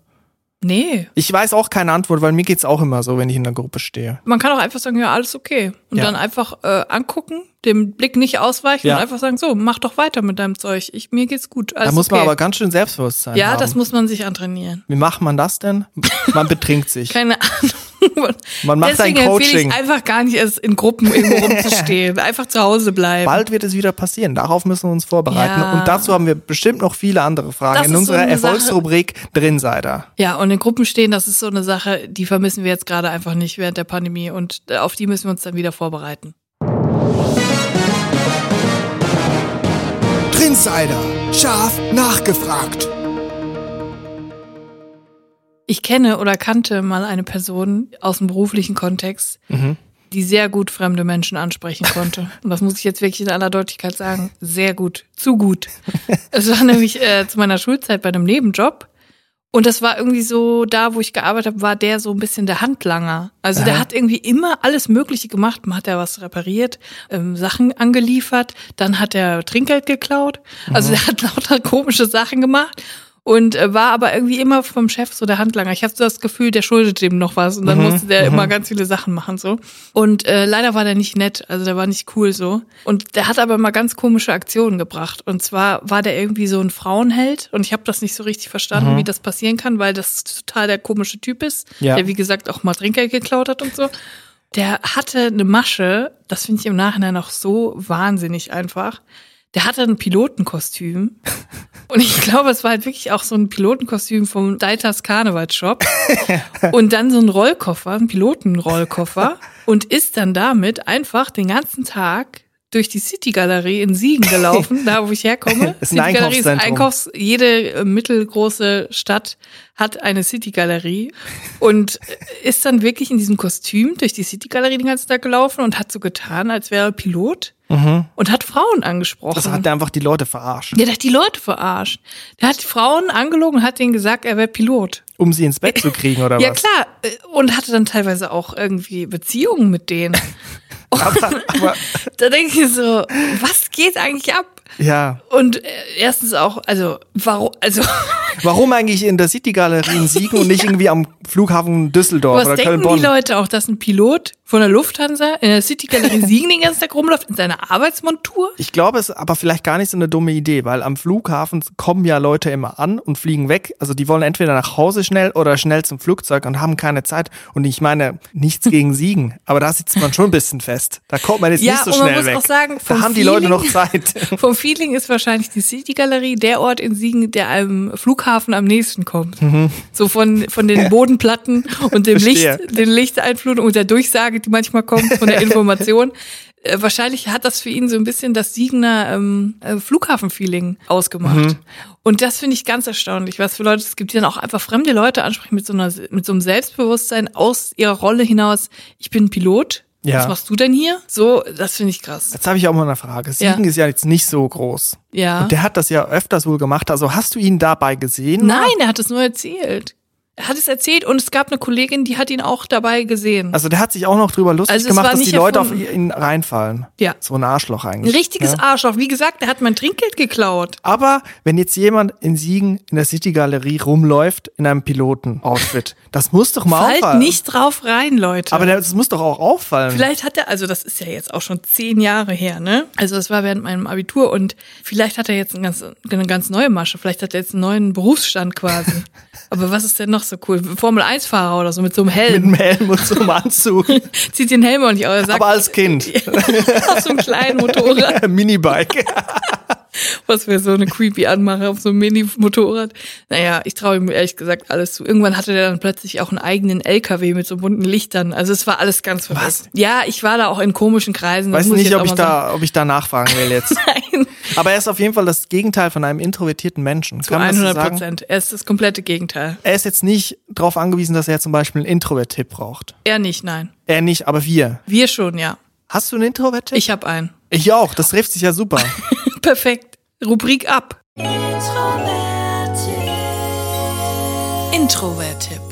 Nee. Ich weiß auch keine Antwort, weil mir geht's auch immer so, wenn ich in der Gruppe stehe. Man kann auch einfach sagen, ja, alles okay. Und Ja. dann einfach äh, angucken, dem Blick nicht ausweichen Ja. und einfach sagen, so, mach doch weiter mit deinem Zeug. Ich, mir geht's gut. Da muss man okay. aber ganz schön Selbstbewusstsein Ja, haben. das muss man sich antrainieren. Wie macht man das denn? Man betrinkt sich. Keine Ahnung. Man macht ein Deswegen empfehle Coaching. ich einfach gar nicht erst in Gruppen irgendwo rumzustehen. Einfach zu Hause bleiben. Bald wird es wieder passieren. Darauf müssen wir uns vorbereiten. Ja. Und dazu haben wir bestimmt noch viele andere Fragen Das in so unserer Sache- Erfolgsrubrik Drinsider. Ja, und in Gruppen stehen, das ist so eine Sache, die vermissen wir jetzt gerade einfach nicht während der Pandemie und äh, auf die müssen wir uns dann wieder vorbereiten. Trinsider. Scharf nachgefragt. Ich kenne oder kannte mal eine Person aus dem beruflichen Kontext, die sehr gut fremde Menschen ansprechen konnte. Und das muss ich jetzt wirklich in aller Deutlichkeit sagen. Sehr gut. Zu gut. Es war nämlich äh, zu meiner Schulzeit bei einem Nebenjob. Und das war irgendwie so, da wo ich gearbeitet habe, war der so ein bisschen der Handlanger. Also der hat irgendwie immer alles Mögliche gemacht. Man hat ja was repariert, ähm, Sachen angeliefert, dann hat er Trinkgeld geklaut. Also der hat lauter komische Sachen gemacht und äh, war aber irgendwie immer vom Chef so der Handlanger. Ich habe so das Gefühl, der schuldet dem noch was und dann musste der immer ganz viele Sachen machen so. Und äh, leider war der nicht nett, also der war nicht cool so. Und der hat aber immer ganz komische Aktionen gebracht. Und zwar war der irgendwie so ein Frauenheld und ich habe das nicht so richtig verstanden, wie das passieren kann, weil das total der komische Typ ist, Ja. der wie gesagt auch mal Trinkgeld geklaut hat und so. Der hatte eine Masche, das finde ich im Nachhinein auch so wahnsinnig einfach. Der hatte ein Pilotenkostüm. Und ich glaube, es war halt wirklich auch so ein Pilotenkostüm vom Deiters Karnevalsshop. und dann so ein Rollkoffer, ein Pilotenrollkoffer. und ist dann damit einfach den ganzen Tag durch die City-Galerie in Siegen gelaufen, da wo ich herkomme. Ist ein City-Galerie ist. Einkaufs jede äh, mittelgroße Stadt hat eine City-Galerie und ist dann wirklich in diesem Kostüm durch die City-Galerie den ganzen Tag gelaufen und hat so getan, als wäre er Pilot und hat Frauen angesprochen. Das hat er einfach die Leute verarscht. Der hat die Leute verarscht. Der hat die Frauen angelogen und hat denen gesagt, er wäre Pilot. Um sie ins Bett zu kriegen, oder Ja was? klar. äh, Und hatte dann teilweise auch irgendwie Beziehungen mit denen. Aber, aber da denke ich so, was geht eigentlich ab? ja. Und äh, erstens auch, also warum, also Warum eigentlich in der City-Galerie in Siegen und nicht irgendwie am Flughafen Düsseldorf was oder denken Köln-Bonn? die Leute auch, dass ein Pilot von der Lufthansa in der City-Galerie Siegen den ganzen Tag rumläuft in seiner Arbeitsmontur? Ich glaube, es ist aber vielleicht gar nicht so eine dumme Idee, weil am Flughafen kommen ja Leute immer an und fliegen weg. Also die wollen entweder nach Hause schnell oder schnell zum Flugzeug und haben keine Zeit. Und ich meine, nichts gegen Siegen, aber da sitzt man schon ein bisschen fest. Da kommt man jetzt Ja, nicht so schnell weg. sagen, da haben die Leute Feeling- noch Zeit. Vom Feeling ist wahrscheinlich die City-Galerie der Ort in Siegen, der einem Flughafen am nächsten kommt. So von, von den Bodenplatten und dem Licht, Mhm. Verstehe. den Lichteinflutung und der Durchsage, die manchmal kommt von der Information. Äh, wahrscheinlich hat das für ihn so ein bisschen das Siegener ähm, äh, Flughafen-Feeling ausgemacht. Mhm. Und das finde ich ganz erstaunlich, was für Leute es gibt, die dann auch einfach fremde Leute ansprechen mit so, einer, mit so einem Selbstbewusstsein aus ihrer Rolle hinaus. Ich bin Pilot. Ja. Was machst du denn hier? So, das finde ich krass. Jetzt habe ich auch mal eine Frage. Siegen Ja. ist ja jetzt nicht so groß. Ja. Und der hat das ja öfters wohl gemacht. Also hast du ihn dabei gesehen? Nein, er hat es nur erzählt. Er hat es erzählt und es gab eine Kollegin, die hat ihn auch dabei gesehen. Also der hat sich auch noch drüber lustig Also gemacht, dass die Leute auf ihn reinfallen. Ja. So ein Arschloch eigentlich. Ein richtiges ja. Arschloch. Wie gesagt, der hat mein Trinkgeld geklaut. Aber wenn jetzt jemand in Siegen in der City-Galerie rumläuft in einem Piloten-Outfit, das muss doch mal Fallt auffallen. nicht drauf rein, Leute. Aber das muss doch auch auffallen. Vielleicht hat er, also das ist ja jetzt auch schon zehn Jahre her, ne? Also das war während meinem Abitur und vielleicht hat er jetzt eine ganz, eine ganz neue Masche. Vielleicht hat er jetzt einen neuen Berufsstand quasi. Aber was ist denn noch so cool? Formel-1-Fahrer oder so mit so einem Mit Helm. einem Helm und so einem Anzug. Zieht den Helm auch nicht aus. Er Aber als Kind. auf so einem kleinen Motorrad, Minibike. was wäre so eine creepy Anmache auf so einem Mini-Motorrad. Naja, ich traue ihm ehrlich gesagt alles zu. Irgendwann hatte der dann plötzlich auch einen eigenen LKW mit so bunten Lichtern. Also es war alles ganz verrückt. Was? Ja, ich war da auch in komischen Kreisen. Weiß nicht, ob ich sagen. da, ob ich da nachfragen will jetzt. Nein. Aber er ist auf jeden Fall das Gegenteil von einem introvertierten Menschen. Zu Kann man das so 100 sagen? Prozent. Er ist das komplette Gegenteil. Er ist jetzt nicht darauf angewiesen, dass er zum Beispiel einen Introvert-Tipp braucht. Er nicht, nein. Er nicht, aber wir. Wir schon, ja. Hast du einen Introvert-Tipp? Ich habe einen. Ich auch. Das trifft sich ja super. Perfekt. Rubrik ab. Introvert-Tipp.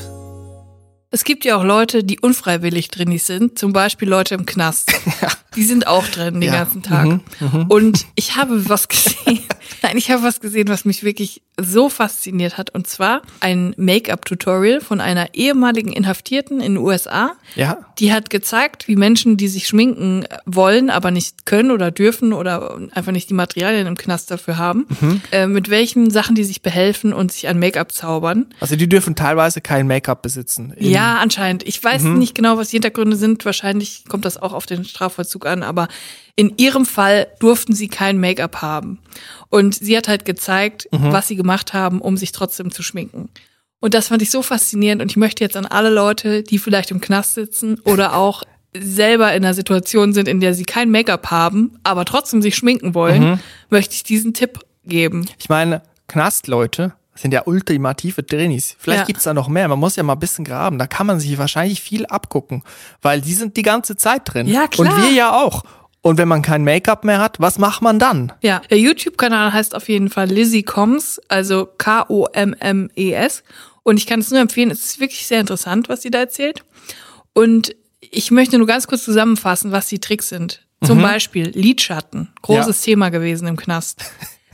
Es gibt ja auch Leute, die unfreiwillig drin sind, zum Beispiel Leute im Knast. Die sind auch drin den Ja. ganzen Tag. Und ich habe was gesehen. Nein, ich habe was gesehen, was mich wirklich so fasziniert hat. Und zwar ein Make-up-Tutorial von einer ehemaligen Inhaftierten in den USA. Ja. Die hat gezeigt, wie Menschen, die sich schminken wollen, aber nicht können oder dürfen oder einfach nicht die Materialien im Knast dafür haben, äh, mit welchen Sachen die sich behelfen und sich an Make-up zaubern. Also die dürfen teilweise kein Make-up besitzen. Ja, anscheinend. Ich weiß nicht genau, was die Hintergründe sind. Wahrscheinlich kommt das auch auf den Strafvollzug an, aber in ihrem Fall durften sie kein Make-up haben. Und sie hat halt gezeigt, was sie gemacht haben, um sich trotzdem zu schminken. Und das fand ich so faszinierend und ich möchte jetzt an alle Leute, die vielleicht im Knast sitzen oder auch selber in einer Situation sind, in der sie kein Make-up haben, aber trotzdem sich schminken wollen, möchte ich diesen Tipp geben. Ich meine, Knastleute sind ja ultimative Trainees. Vielleicht Ja. gibt's da noch mehr. Man muss ja mal ein bisschen graben. Da kann man sich wahrscheinlich viel abgucken, weil die sind die ganze Zeit drin. Ja, klar. Und wir ja auch. Und wenn man kein Make-up mehr hat, was macht man dann? Ja, der YouTube-Kanal heißt auf jeden Fall Lizzie Coms, also K-O-M-M-E-S. Und ich kann es nur empfehlen, es ist wirklich sehr interessant, was sie da erzählt. Und ich möchte nur ganz kurz zusammenfassen, was die Tricks sind. Zum Beispiel Lidschatten, großes Thema gewesen im Knast.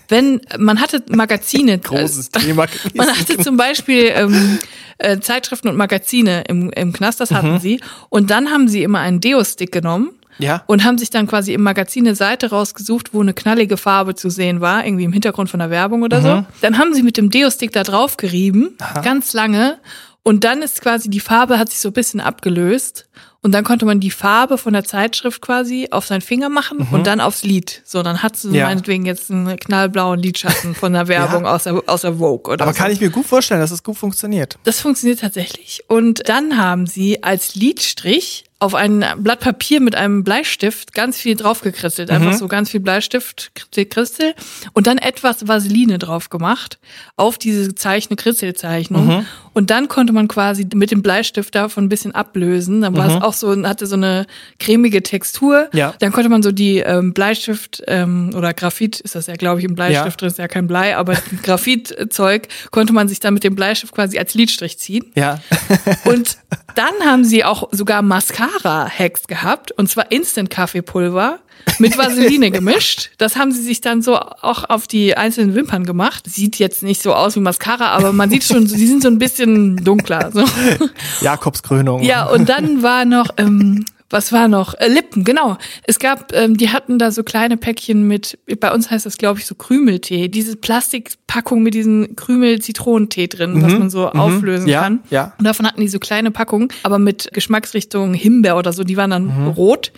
Wenn man hatte Magazine, Großes äh, Thema Man gewesen. hatte zum Beispiel ähm, äh, Zeitschriften und Magazine im, im Knast, das hatten sie. Und dann haben sie immer einen Deo-Stick genommen Ja. und haben sich dann quasi im Magazin eine Seite rausgesucht, wo eine knallige Farbe zu sehen war, irgendwie im Hintergrund von der Werbung oder so. Dann haben sie mit dem Deo-Stick da drauf gerieben, ganz lange. Und dann ist quasi die Farbe hat sich so ein bisschen abgelöst. Und dann konnte man die Farbe von der Zeitschrift quasi auf seinen Finger machen und dann aufs Lied. So, dann hat sie Ja. meinetwegen jetzt einen knallblauen Lidschatten von der Werbung aus, der, aus der Vogue oder Aber so. kann ich mir gut vorstellen, dass es gut funktioniert. Das funktioniert tatsächlich. Und dann haben sie als Lidstrich auf ein Blatt Papier mit einem Bleistift ganz viel draufgekritzelt. Einfach so ganz viel Bleistift, Kritzel. Und dann etwas Vaseline drauf gemacht auf diese Zeichne, Kritzelzeichnung. Und dann konnte man quasi mit dem Bleistift davon ein bisschen ablösen. Dann war es auch so, hatte so eine cremige Textur. Ja. Dann konnte man so die ähm, Bleistift ähm, oder Graphit, ist das ja, glaube ich, im Bleistift Ja. drin, ist ja kein Blei, aber Graphitzeug konnte man sich dann mit dem Bleistift quasi als Lidstrich ziehen. Ja. Und dann haben sie auch sogar Mascara-Hacks gehabt, und zwar Instant-Kaffeepulver mit Vaseline gemischt. Das haben sie sich dann so auch auf die einzelnen Wimpern gemacht. Sieht jetzt nicht so aus wie Mascara, aber man sieht schon, sie sind so ein bisschen dunkler. So. Jakobskrönung. Ja, und dann war noch, ähm, was war noch? Äh, Lippen, genau. Es gab, ähm, die hatten da so kleine Päckchen mit, bei uns heißt das, glaube ich, so Krümeltee. Diese Plastikpackung mit diesem Krümel-Zitronentee drin, was man so auflösen Ja, kann. ja. Und davon hatten die so kleine Packungen, aber mit Geschmacksrichtung Himbeer oder so, die waren dann rot.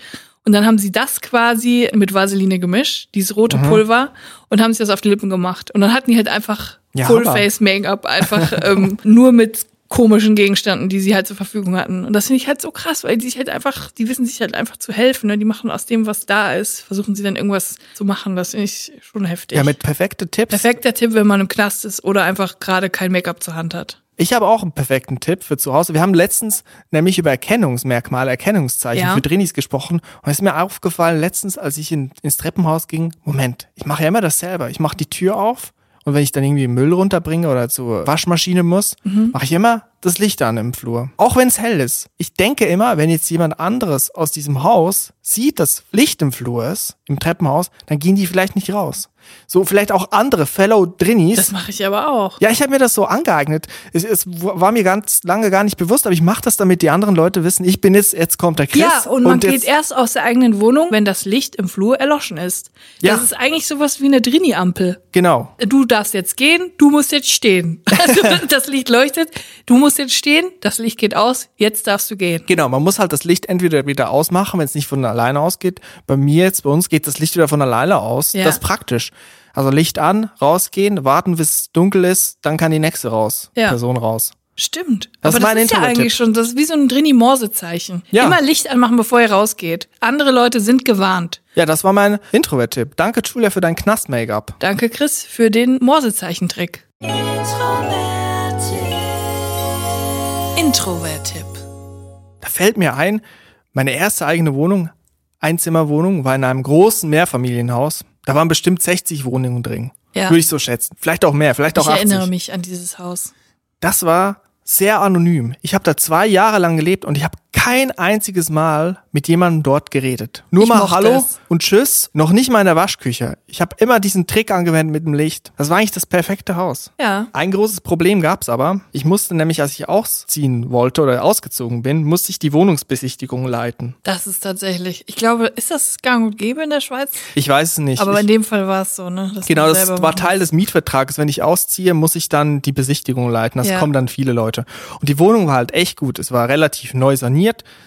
Und dann haben sie das quasi mit Vaseline gemischt, dieses rote Pulver, und haben sich das auf die Lippen gemacht. Und dann hatten die halt einfach Ja, Full-Face-Make-up, einfach ähm, nur mit komischen Gegenständen, die sie halt zur Verfügung hatten. Und das finde ich halt so krass, weil die sich halt einfach, die wissen sich halt einfach zu helfen. Ne? Die machen aus dem, was da ist, versuchen sie dann irgendwas zu machen. Das finde ich schon heftig. Ja, mit perfekte Tipps. Perfekter Tipp, wenn man im Knast ist oder einfach gerade kein Make-up zur Hand hat. Ich habe auch einen perfekten Tipp für zu Hause. Wir haben letztens nämlich über Erkennungsmerkmale, Erkennungszeichen Ja. für Drinis gesprochen. Und es ist mir aufgefallen, letztens, als ich in, ins Treppenhaus ging, Moment, ich mache ja immer das selber. Ich mache die Tür auf und wenn ich dann irgendwie Müll runterbringe oder zur Waschmaschine muss, Mhm. mache ich immer das Licht an im Flur. Auch wenn es hell ist. Ich denke immer, wenn jetzt jemand anderes aus diesem Haus sieht, dass Licht im Flur ist, im Treppenhaus, dann gehen die vielleicht nicht raus. So vielleicht auch andere Fellow Drinnies. Das mache ich aber auch. Ja, ich habe mir das so angeeignet. Es, es war mir ganz lange gar nicht bewusst, aber ich mache das, damit die anderen Leute wissen, ich bin jetzt, jetzt kommt der Chris. Ja, und man jetzt, geht erst aus der eigenen Wohnung, wenn das Licht im Flur erloschen ist. Ja. Das ist eigentlich sowas wie eine Drini-Ampel. Genau. Du darfst jetzt gehen, du musst jetzt stehen. Also das Licht leuchtet, du musst jetzt stehen, das Licht geht aus, jetzt darfst du gehen. Genau, man muss halt das Licht entweder wieder ausmachen, wenn es nicht von alleine ausgeht. Bei mir jetzt, bei uns geht das Licht wieder von alleine aus. Ja. Das ist praktisch. Also Licht an, rausgehen, warten, bis es dunkel ist, dann kann die nächste raus, Ja. Person raus. Stimmt. Das Aber ist das mein ist ja eigentlich schon, das ist wie so ein Drini-Morse-Zeichen. Ja. Immer Licht anmachen, bevor ihr rausgeht. Andere Leute sind gewarnt. Ja, das war mein Introvert-Tipp. Danke, Julia, für dein Knast-Make-up. Danke, Chris, für den Morse-Zeichentrick. Introvert-Tipp. Da fällt mir ein, meine erste eigene Wohnung, Einzimmerwohnung, war in einem großen Mehrfamilienhaus. Da waren bestimmt 60 Wohnungen drin. Ja. Würde ich so schätzen. Vielleicht auch mehr, vielleicht auch Ich 80. erinnere mich an dieses Haus. Das war sehr anonym. Ich habe da zwei Jahre lang gelebt und ich habe kein einziges Mal mit jemandem dort geredet. Nur Ich mal Hallo es. und Tschüss. Noch nicht mal in der Waschküche. Ich habe immer diesen Trick angewendet mit dem Licht. Das war eigentlich das perfekte Haus. Ja. Ein großes Problem gab's aber. Ich musste nämlich, als ich ausziehen wollte oder ausgezogen bin, musste ich die Wohnungsbesichtigung leiten. Das ist tatsächlich, ich glaube, ist das gang und gäbe in der Schweiz? Ich weiß es nicht. Aber ich, in dem Fall war es so, ne? Genau, das war machen Teil des Mietvertrages. Wenn ich ausziehe, muss ich dann die Besichtigung leiten. Das Ja. kommen dann viele Leute. Und die Wohnung war halt echt gut. Es war relativ neu saniert,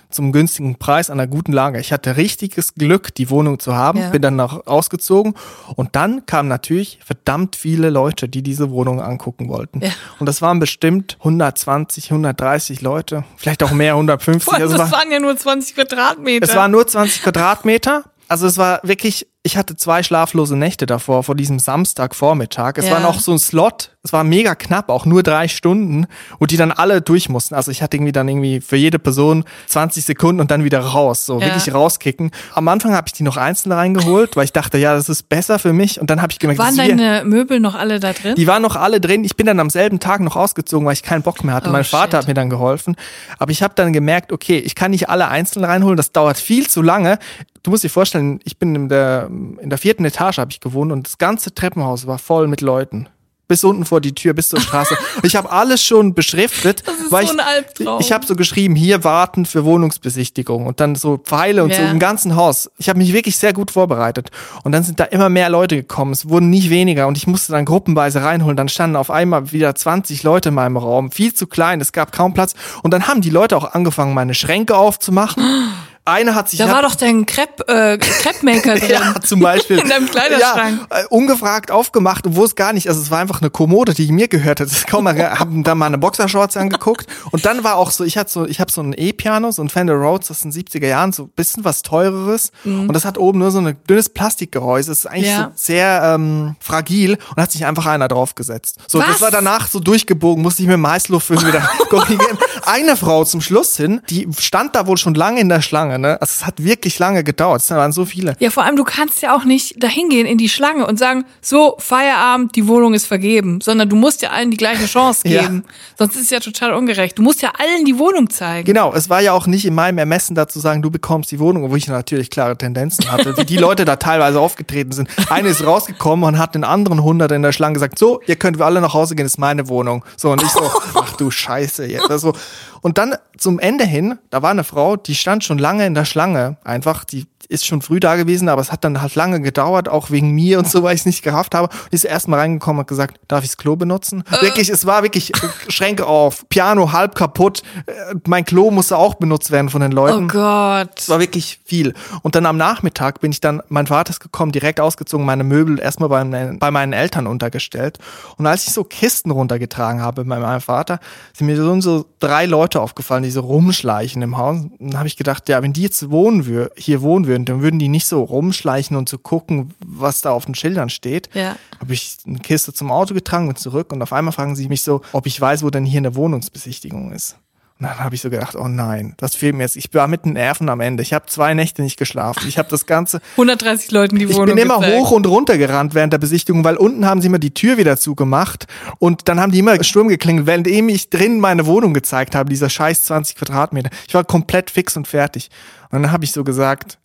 zum günstigen Preis, an einer guten Lage. Ich hatte richtiges Glück, die Wohnung zu haben. Ja. Bin dann noch ausgezogen. Und dann kamen natürlich verdammt viele Leute, die diese Wohnung angucken wollten. Ja. Und das waren bestimmt 120, 130 Leute. Vielleicht auch mehr, 150. Vor allem, Also das war- waren ja nur 20 Quadratmeter. es waren nur 20 Quadratmeter. Also es war wirklich, ich hatte zwei schlaflose Nächte davor, vor diesem Samstagvormittag. Es Ja. war noch so ein Slot, es war mega knapp, auch nur drei Stunden, wo die dann alle durch mussten. Also ich hatte irgendwie dann irgendwie für jede Person 20 Sekunden und dann wieder raus, so Ja. wirklich rauskicken. Am Anfang habe ich die noch einzeln reingeholt, weil ich dachte, ja, das ist besser für mich. Und dann habe ich gemerkt, waren deine Möbel noch alle da drin? die waren noch alle drin. Ich bin dann am selben Tag noch ausgezogen, weil ich keinen Bock mehr hatte. Oh, mein Vater shit. hat mir dann geholfen. Aber ich habe dann gemerkt, okay, ich kann nicht alle einzeln reinholen. Das dauert viel zu lange. Du musst dir vorstellen, ich bin in der, in der vierten Etage habe ich gewohnt und das ganze Treppenhaus war voll mit Leuten. Bis unten vor die Tür, bis zur Straße. ich habe alles schon beschriftet. Das ist weil so ich, ein Albtraum. Ich habe so geschrieben, hier warten für Wohnungsbesichtigung und dann so Pfeile und so Ja. im ganzen Haus. Ich habe mich wirklich sehr gut vorbereitet. Und dann sind da immer mehr Leute gekommen. Es wurden nicht weniger und ich musste dann gruppenweise reinholen. Dann standen auf einmal wieder 20 Leute in meinem Raum. Viel zu klein, es gab kaum Platz. Und dann haben die Leute auch angefangen, meine Schränke aufzumachen. Eine hat sich da war doch dein Crepe, äh, Crepe-Maker drin. ja, zum Beispiel. In deinem Kleiderschrank. Ja, äh, ungefragt aufgemacht, obwohl es gar nicht, also es war einfach eine Kommode, die mir gehört hat. Kaum mal, haben dann mal eine Boxershorts angeguckt und dann war auch so, ich hatte so, ich habe so ein E-Piano, so ein Fender Rhodes aus den 70er Jahren, so ein bisschen was teureres und das hat oben nur so ein dünnes Plastikgehäuse. Das ist eigentlich Mhm. Ja. so sehr ähm, fragil und hat sich einfach einer draufgesetzt. So, Was? das war danach so durchgebogen, musste ich dem Heißluftföhn wieder korrigieren. Eine Frau zum Schluss hin, die stand da wohl schon lange in der Schlange, ne? Also es hat wirklich lange gedauert. Es waren so viele. Ja, vor allem, du kannst ja auch nicht dahin gehen in die Schlange und sagen, so, Feierabend, die Wohnung ist vergeben, sondern du musst ja allen die gleiche Chance Ja. geben. Sonst ist es ja total ungerecht. Du musst ja allen die Wohnung zeigen. Genau, es war ja auch nicht in meinem Ermessen da zu sagen, du bekommst die Wohnung, obwohl ich natürlich klare Tendenzen hatte, wie die Leute da teilweise aufgetreten sind. Eine ist rausgekommen und hat den anderen Hundert in der Schlange gesagt, so, ihr könnt wir alle nach Hause gehen, das ist meine Wohnung. So, und ich so, ach du Scheiße. Jetzt. Also, und dann zum Ende hin, da war eine Frau, die stand schon lange in der Schlange, einfach, die ist schon früh da gewesen, aber es hat dann halt lange gedauert, auch wegen mir und so, weil ich es nicht gerafft habe. Die ist erst mal reingekommen und gesagt, darf ich das Klo benutzen? Wirklich, es war wirklich äh, Schränke auf, Piano halb kaputt, äh, mein Klo musste auch benutzt werden von den Leuten. Oh Gott. Es war wirklich viel. Und dann am Nachmittag bin ich dann, mein Vater ist gekommen, direkt ausgezogen, meine Möbel erstmal bei, meinen- bei meinen Eltern untergestellt. Und als ich so Kisten runtergetragen habe bei meinem Vater, sind mir so, so drei Leute aufgefallen, die so rumschleichen im Haus. Und dann habe ich gedacht, ja, wenn die jetzt wohnen wür hier wohnen würden, dann würden die nicht so rumschleichen und so gucken, was da auf den Schildern steht. Ja. Habe ich eine Kiste zum Auto getragen und zurück und auf einmal fragen sie mich so, ob ich weiß, wo denn hier eine Wohnungsbesichtigung ist. Und dann habe ich so gedacht, oh nein, das fehlt mir jetzt. Ich war mit den Nerven am Ende. Ich habe zwei Nächte nicht geschlafen. Ich habe das Ganze. 130 Leuten die Ich Wohnung bin immer gezeigt. hoch und runter gerannt während der Besichtigung, weil unten haben sie immer die Tür wieder zugemacht und dann haben die immer Sturm geklingelt, während ich drin meine Wohnung gezeigt habe, dieser scheiß 20 Quadratmeter. Ich war komplett fix und fertig. Und dann habe ich so gesagt,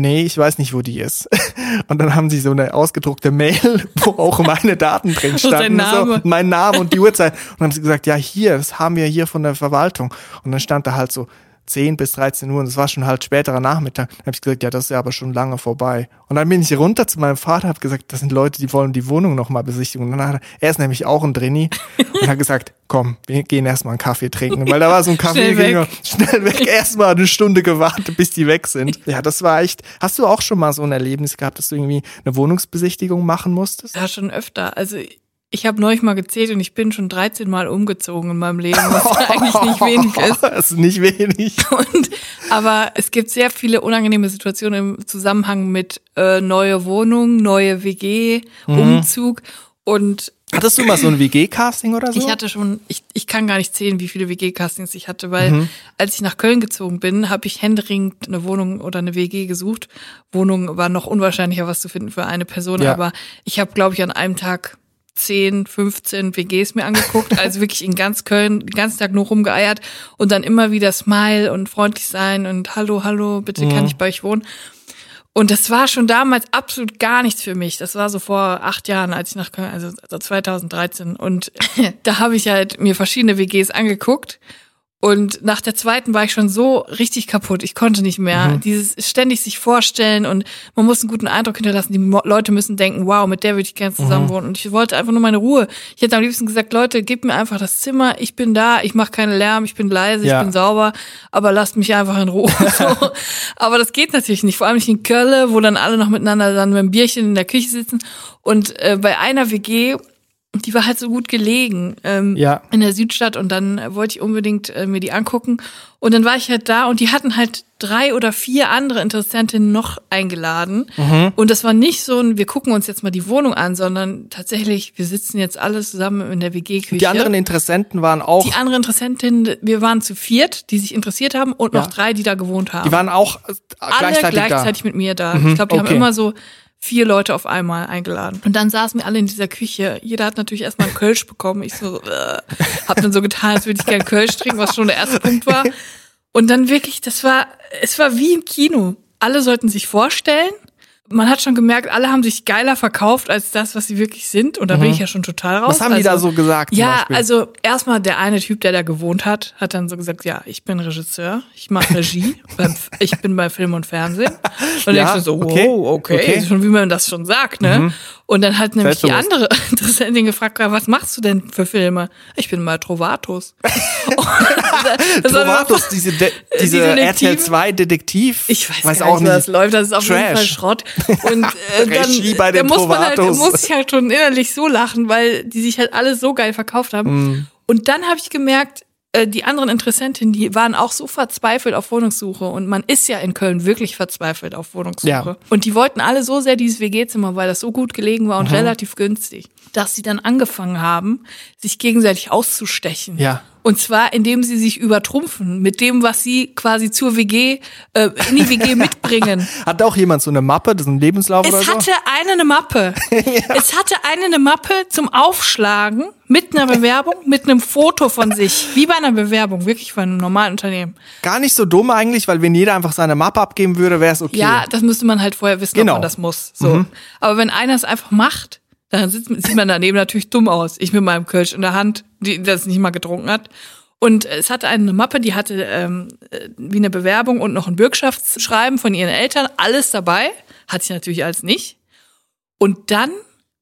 nee, ich weiß nicht, wo die ist. Und dann haben sie so eine ausgedruckte Mail, wo auch meine Daten drin standen. Name. So, mein Name und die Uhrzeit. Und dann haben sie gesagt, ja, hier, das haben wir hier von der Verwaltung. Und dann stand da halt so 10 bis 13 Uhr und es war schon halt späterer Nachmittag. Dann habe ich gesagt, ja, das ist ja aber schon lange vorbei. Und dann bin ich runter zu meinem Vater, habe gesagt, das sind Leute, die wollen die Wohnung nochmal besichtigen. Und dann hat er, er ist nämlich auch ein Drini und hat gesagt, komm, wir gehen erstmal einen Kaffee trinken. Weil da war so ein Kaffee, Schnell weg. schnell weg, erstmal eine Stunde gewartet, bis die weg sind. Ja, das war echt. Hast du auch schon mal so ein Erlebnis gehabt, dass du irgendwie eine Wohnungsbesichtigung machen musstest? Ja, schon öfter. Also ich habe neulich mal gezählt und ich bin schon 13 Mal umgezogen in meinem Leben, was eigentlich nicht wenig ist. Das ist nicht wenig. Und, aber es gibt sehr viele unangenehme Situationen im Zusammenhang mit äh, neue Wohnung, neue WG, Mhm. Umzug. Und Hattest du mal so ein WG-Casting oder so? ich hatte schon, ich, ich kann gar nicht zählen, wie viele WG-Castings ich hatte, weil Mhm. als ich nach Köln gezogen bin, habe ich händeringend eine Wohnung oder eine WG gesucht. Wohnung war noch unwahrscheinlicher, was zu finden für eine Person, Ja. aber ich habe, glaube ich, an einem Tag 10, 15 WGs mir angeguckt, also wirklich in ganz Köln den ganzen Tag nur rumgeeiert und dann immer wieder Smile und freundlich sein und hallo, hallo, bitte kann ich bei euch wohnen. Und das war schon damals absolut gar nichts für mich. Das war so vor acht Jahren, als ich nach Köln, also also 2013. Und da habe ich halt mir verschiedene WGs angeguckt. Und nach der zweiten war ich schon so richtig kaputt. Ich konnte nicht mehr. Dieses ständig sich vorstellen und man muss einen guten Eindruck hinterlassen. Die Mo Leute müssen denken, wow, mit der würde ich gerne zusammen wohnen. Und ich wollte einfach nur meine Ruhe. Ich hätte am liebsten gesagt, Leute, gebt mir einfach das Zimmer. Ich bin da. Ich mache keinen Lärm. Ich bin leise. Ja. Ich bin sauber. Aber lasst mich einfach in Ruhe. so. Aber das geht natürlich nicht. Vor allem nicht in Köln, wo dann alle noch miteinander dann mit einem Bierchen in der Küche sitzen. Und äh, bei einer WG, die war halt so gut gelegen. Ähm, Ja. in der Südstadt und dann äh, wollte ich unbedingt äh, mir die angucken und dann war ich halt da und die hatten halt drei oder vier andere Interessentinnen noch eingeladen Mhm. und das war nicht so ein wir gucken uns jetzt mal die Wohnung an, sondern tatsächlich wir sitzen jetzt alle zusammen in der WG-Küche. Die anderen Interessenten waren auch, die andere Interessentinnen, wir waren zu viert, die sich interessiert haben und Ja. noch drei, die da gewohnt haben. die waren auch äh, alle gleichzeitig, gleichzeitig da. mit mir da. ich glaube, die okay. haben immer so vier Leute auf einmal eingeladen. Und dann saßen wir alle in dieser Küche. Jeder hat natürlich erstmal einen Kölsch bekommen. Ich so, äh, hab dann so getan, als würde ich gerne Kölsch trinken, was schon der erste Punkt war. Und dann wirklich, das war, es war wie im Kino. Alle sollten sich vorstellen. Man hat schon gemerkt, alle haben sich geiler verkauft als das, was sie wirklich sind. Und da bin ich ja schon total raus. Mhm. Was haben die da so gesagt? Ja, Beispiel? also erstmal der eine Typ, der da gewohnt hat, hat dann so gesagt, ja, ich bin Regisseur, ich mache Regie, beim, ich bin bei Film und Fernsehen. Und Ja, denkst du so, okay, wow, okay, okay. schon wie man das schon sagt, ne? Und dann hat nämlich die andere Interessentin gefragt, was machst du denn für Filme? Ich bin mal war Trovatos, diese, De diese. RTL 2 Detektiv. ich weiß, weiß auch nicht, wie das läuft. Das ist auf jeden Trash. Fall Schrott. Und äh, dann, bei da den muss man halt, Trovatos. muss ich halt schon innerlich so lachen, weil die sich halt alle so geil verkauft haben. Mhm. Und dann habe ich gemerkt, äh, die anderen Interessentinnen, die waren auch so verzweifelt auf Wohnungssuche. Und man ist ja in Köln wirklich verzweifelt auf Wohnungssuche. Ja. Und die wollten alle so sehr dieses WG-Zimmer, weil das so gut gelegen war und Mhm. relativ günstig, dass sie dann angefangen haben, sich gegenseitig auszustechen. Ja. Und zwar, indem sie sich übertrumpfen mit dem, was sie quasi zur WG, äh, in die WG mitbringen. Hat auch jemand so eine Mappe, das ist ein Lebenslauf oder Es so? hatte eine eine Mappe. Es hatte eine eine Mappe zum Aufschlagen mit einer Bewerbung, mit einem Foto von sich. Wie bei einer Bewerbung, wirklich von einem normalen Unternehmen. Gar nicht so dumm eigentlich, weil wenn jeder einfach seine Mappe abgeben würde, wäre es okay. Ja, das müsste man halt vorher wissen, Genau. ob man das muss. So. Aber wenn einer es einfach macht, dann sitzt, sieht man daneben natürlich dumm aus. Ich mit meinem Kölsch in der Hand, die das nicht mal getrunken hat. Und es hatte eine Mappe, die hatte ähm, äh, wie eine Bewerbung und noch ein Bürgschaftsschreiben von ihren Eltern, alles dabei. Hat sie natürlich alles nicht. Und dann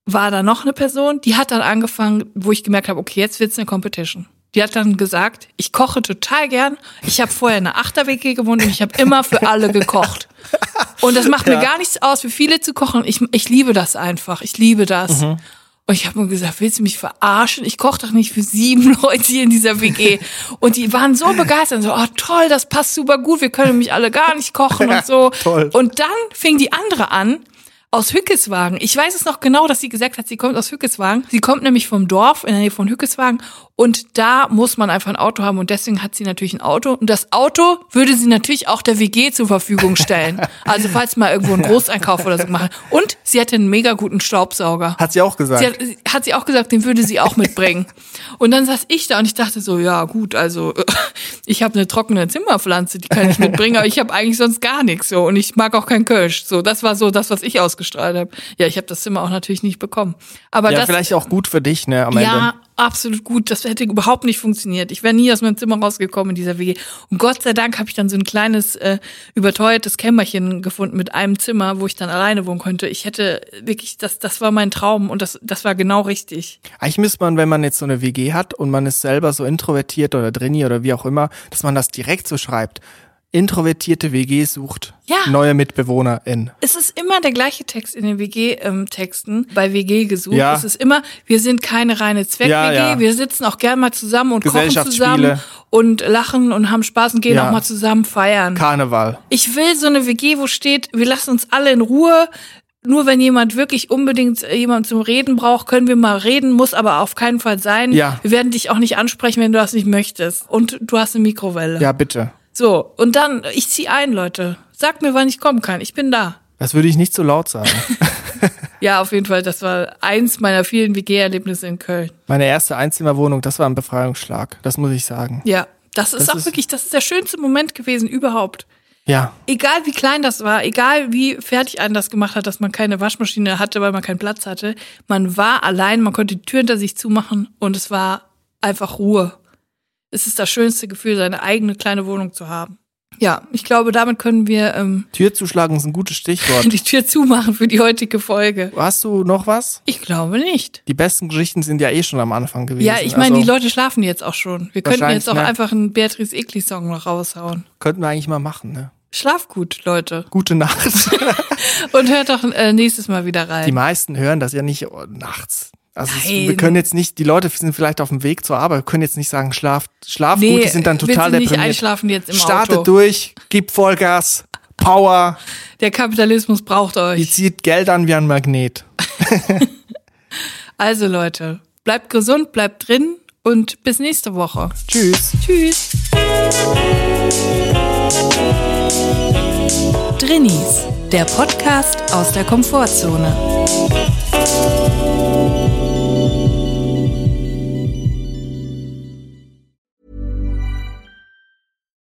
war da noch eine Person, die hat dann angefangen, wo ich gemerkt habe, okay, jetzt wird's eine Competition. Die hat dann gesagt, ich koche total gern. Ich habe vorher in einer Achter-WG gewohnt und ich habe immer für alle gekocht. Und das macht mir gar nichts aus, für viele zu kochen. Ich, ich liebe das einfach. Ich liebe das. Und ich habe mir gesagt, willst du mich verarschen? Ich koche doch nicht für sieben Leute hier in dieser WG. Und die waren so begeistert. So, oh toll, das passt super gut. Wir können nämlich alle gar nicht kochen und so. toll. Und dann fing die andere an, aus Hückeswagen. Ich weiß es noch genau, dass sie gesagt hat, sie kommt aus Hückeswagen. Sie kommt nämlich vom Dorf in der Nähe von Hückeswagen und da muss man einfach ein Auto haben und deswegen hat sie natürlich ein Auto und das Auto würde sie natürlich auch der WG zur Verfügung stellen. Also falls mal irgendwo ein Großeinkauf oder so machen. Und sie hatte einen mega guten Staubsauger. Hat sie auch gesagt. Sie hat, hat sie auch gesagt, den würde sie auch mitbringen. Und dann saß ich da und ich dachte so, ja gut, also ich habe eine trockene Zimmerpflanze, die kann ich mitbringen, aber ich habe eigentlich sonst gar nichts so und ich mag auch kein Kölsch. So, das war so das, was ich ausgestrahlt habe. Ja, ich habe das Zimmer auch natürlich nicht bekommen. Aber ja, das vielleicht auch gut für dich, ne, am ja, Ende. Absolut gut. Das hätte überhaupt nicht funktioniert. Ich wäre nie aus meinem Zimmer rausgekommen in dieser WG. Und Gott sei Dank habe ich dann so ein kleines, äh, überteuertes Kämmerchen gefunden mit einem Zimmer, wo ich dann alleine wohnen konnte. Ich hätte wirklich, das, das war mein Traum und das, das war genau richtig. Eigentlich müsste man, wenn man jetzt so eine WG hat und man ist selber so introvertiert oder drini oder wie auch immer, dass man das direkt so schreibt. Introvertierte WG sucht Ja. neue MitbewohnerInnen. Es ist immer der gleiche Text in den WG-Texten. Bei WG gesucht. Ja. Es ist immer, wir sind keine reine Zweck-WG. Ja, ja. Wir sitzen auch gern mal zusammen und kochen zusammen und lachen und haben Spaß und gehen auch mal zusammen feiern. Karneval. Ich will so eine WG, wo steht, wir lassen uns alle in Ruhe. Nur wenn jemand wirklich unbedingt äh, jemand zum Reden braucht, können wir mal reden, muss aber auf keinen Fall sein. Ja. Wir werden dich auch nicht ansprechen, wenn du das nicht möchtest. Und du hast eine Mikrowelle. Ja, bitte. So, und dann, ich zieh ein, Leute. Sag mir, wann ich kommen kann. Ich bin da. Das würde ich nicht so laut sagen. Ja, auf jeden Fall, das war eins meiner vielen WG-Erlebnisse in Köln. Meine erste Einzimmerwohnung, das war ein Befreiungsschlag. Das muss ich sagen. Ja, das ist Das auch ist- wirklich, das ist der schönste Moment gewesen überhaupt. Ja. Egal wie klein das war, egal wie fertig einen das gemacht hat, dass man keine Waschmaschine hatte, weil man keinen Platz hatte, man war allein, man konnte die Tür hinter sich zumachen und es war einfach Ruhe. Es ist das schönste Gefühl, seine eigene kleine Wohnung zu haben. Ja, ich glaube, damit können wir ähm, Tür zuschlagen ist ein gutes Stichwort. die Tür zumachen für die heutige Folge. Hast du noch was? Ich glaube nicht. Die besten Geschichten sind ja eh schon am Anfang gewesen. Ja, ich meine, Also, die Leute schlafen jetzt auch schon. Wir könnten jetzt auch ne? einfach einen Beatrice Egli-Song noch raushauen. Könnten wir eigentlich mal machen, ne? Schlaf gut, Leute. Gute Nacht. Und hört doch äh, nächstes Mal wieder die rein. meisten hören das ja nicht oh, nachts. Also es, wir können jetzt nicht, die Leute sind vielleicht auf dem Weg zur Arbeit, können jetzt nicht sagen, schlaf, schlaf Nee, gut, die sind dann total du nicht deprimiert. einschlafen jetzt im Startet Auto. durch, gib Vollgas, Power, Der Kapitalismus braucht die euch. zieht Geld an wie ein Magnet. Also Leute, bleibt gesund, bleibt drin und bis nächste Woche. Tschüss. Tschüss. Drinnies, der Podcast aus der Komfortzone.